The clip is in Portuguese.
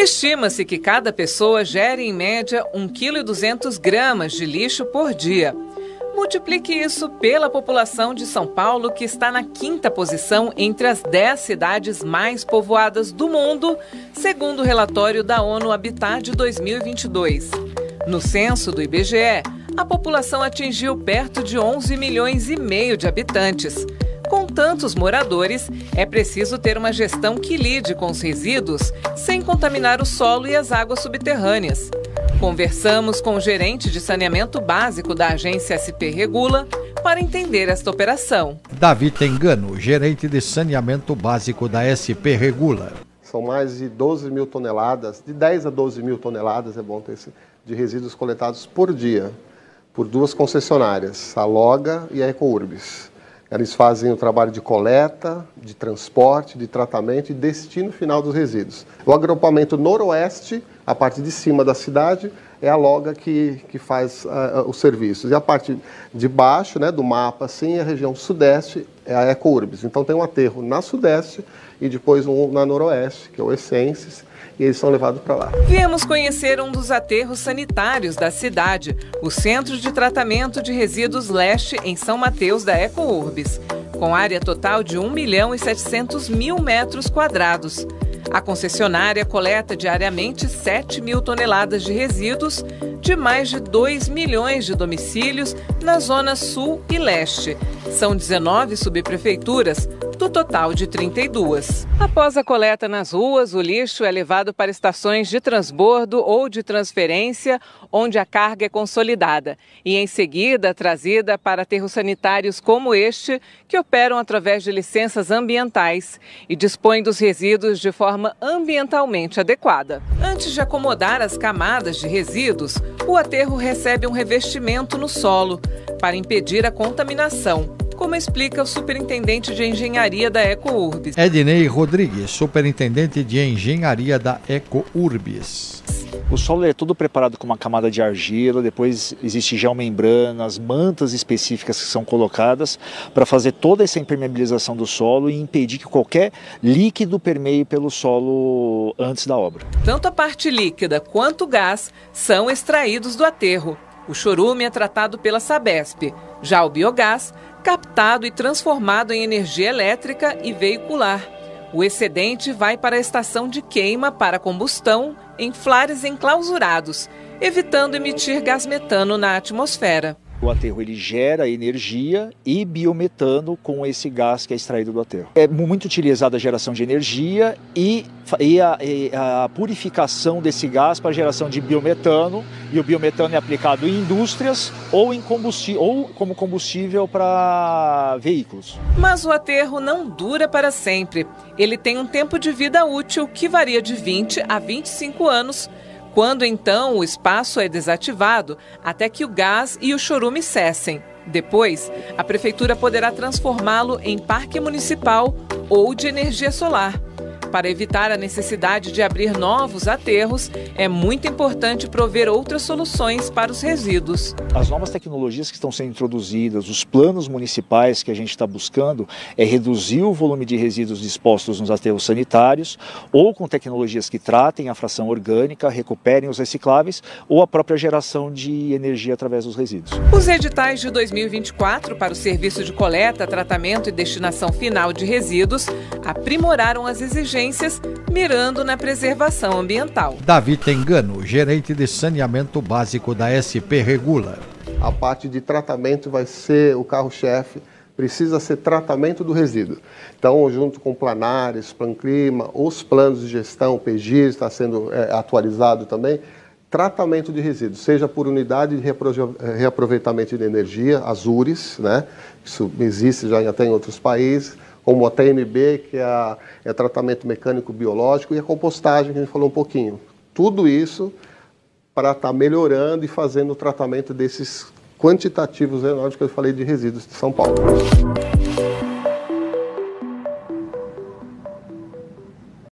Estima-se que cada pessoa gere em média 1,2 kg de lixo por dia. Multiplique isso pela população de São Paulo, que está na quinta posição entre as 10 cidades mais povoadas do mundo, segundo o relatório da ONU Habitat de 2022. No censo do IBGE, a população atingiu perto de 11 milhões e meio de habitantes. Com tantos moradores, é preciso ter uma gestão que lide com os resíduos sem contaminar o solo e as águas subterrâneas. Conversamos com o gerente de saneamento básico da agência SP Regula para entender esta operação. Davi Tengano, gerente de saneamento básico da SP Regula. São mais de 12 mil toneladas, de 10 a 12 mil toneladas, é bom ter esse, de resíduos coletados por dia, por duas concessionárias, a Loga e a Ecourbis. Eles fazem o trabalho de coleta, de transporte, de tratamento e destino final dos resíduos. O agrupamento noroeste, a parte de cima da cidade, é a Loga que, que faz uh, os serviços. E a parte de baixo, né, do mapa, assim, a região sudeste é a Ecourbis. Então tem um aterro na sudeste e depois um na noroeste, que é o Essences, e eles são levados para lá. Viemos conhecer um dos aterros sanitários da cidade, o Centro de Tratamento de Resíduos Leste, em São Mateus da EcoUrbis, com área total de 1 milhão e 700 mil metros quadrados. A concessionária coleta diariamente 7 mil toneladas de resíduos de mais de 2 milhões de domicílios na zona sul e leste. São 19 subprefeituras, do total de 32. Após a coleta nas ruas, o lixo é levado para estações de transbordo ou de transferência, onde a carga é consolidada, e em seguida trazida para aterros sanitários como este, que operam através de licenças ambientais e dispõem dos resíduos de forma ambientalmente adequada. Antes de acomodar as camadas de resíduos, o aterro recebe um revestimento no solo para impedir a contaminação como explica o superintendente de engenharia da EcoUrbis. Ednei Rodrigues, superintendente de engenharia da EcoUrbis. O solo é todo preparado com uma camada de argila, depois existe geomembranas, mantas específicas que são colocadas para fazer toda essa impermeabilização do solo e impedir que qualquer líquido permeie pelo solo antes da obra. Tanto a parte líquida quanto o gás são extraídos do aterro. O chorume é tratado pela Sabesp. Já o biogás captado e transformado em energia elétrica e veicular. O excedente vai para a estação de queima para combustão em flares enclausurados, evitando emitir gás metano na atmosfera. O aterro ele gera energia e biometano com esse gás que é extraído do aterro. É muito utilizada a geração de energia e, e, a, e a, purificação desse gás para geração de biometano. E o biometano é aplicado em indústrias ou, em combustível, ou como combustível para veículos. Mas o aterro não dura para sempre. Ele tem um tempo de vida útil que varia de 20 a 25 anos quando então o espaço é desativado até que o gás e o chorume cessem. Depois, a prefeitura poderá transformá-lo em parque municipal ou de energia solar. Para evitar a necessidade de abrir novos aterros, é muito importante prover outras soluções para os resíduos. As novas tecnologias que estão sendo introduzidas, os planos municipais que a gente está buscando, é reduzir o volume de resíduos dispostos nos aterros sanitários, ou com tecnologias que tratem a fração orgânica, recuperem os recicláveis, ou a própria geração de energia através dos resíduos. Os editais de 2024 para o serviço de coleta, tratamento e destinação final de resíduos aprimoraram as exigências mirando na preservação ambiental. Davi Tengano, gerente de saneamento básico da SP Regula. A parte de tratamento vai ser o carro-chefe precisa ser tratamento do resíduo. Então, junto com Planares, Planclima, os planos de gestão, o PGIS está sendo é, atualizado também, tratamento de resíduos, seja por unidade de reaproveitamento de energia, as URIs, né? isso existe já até em outros países, como a TMB, que é, é tratamento mecânico biológico, e a compostagem, que a gente falou um pouquinho. Tudo isso para estar tá melhorando e fazendo o tratamento desses quantitativos enormes que eu falei de resíduos de São Paulo.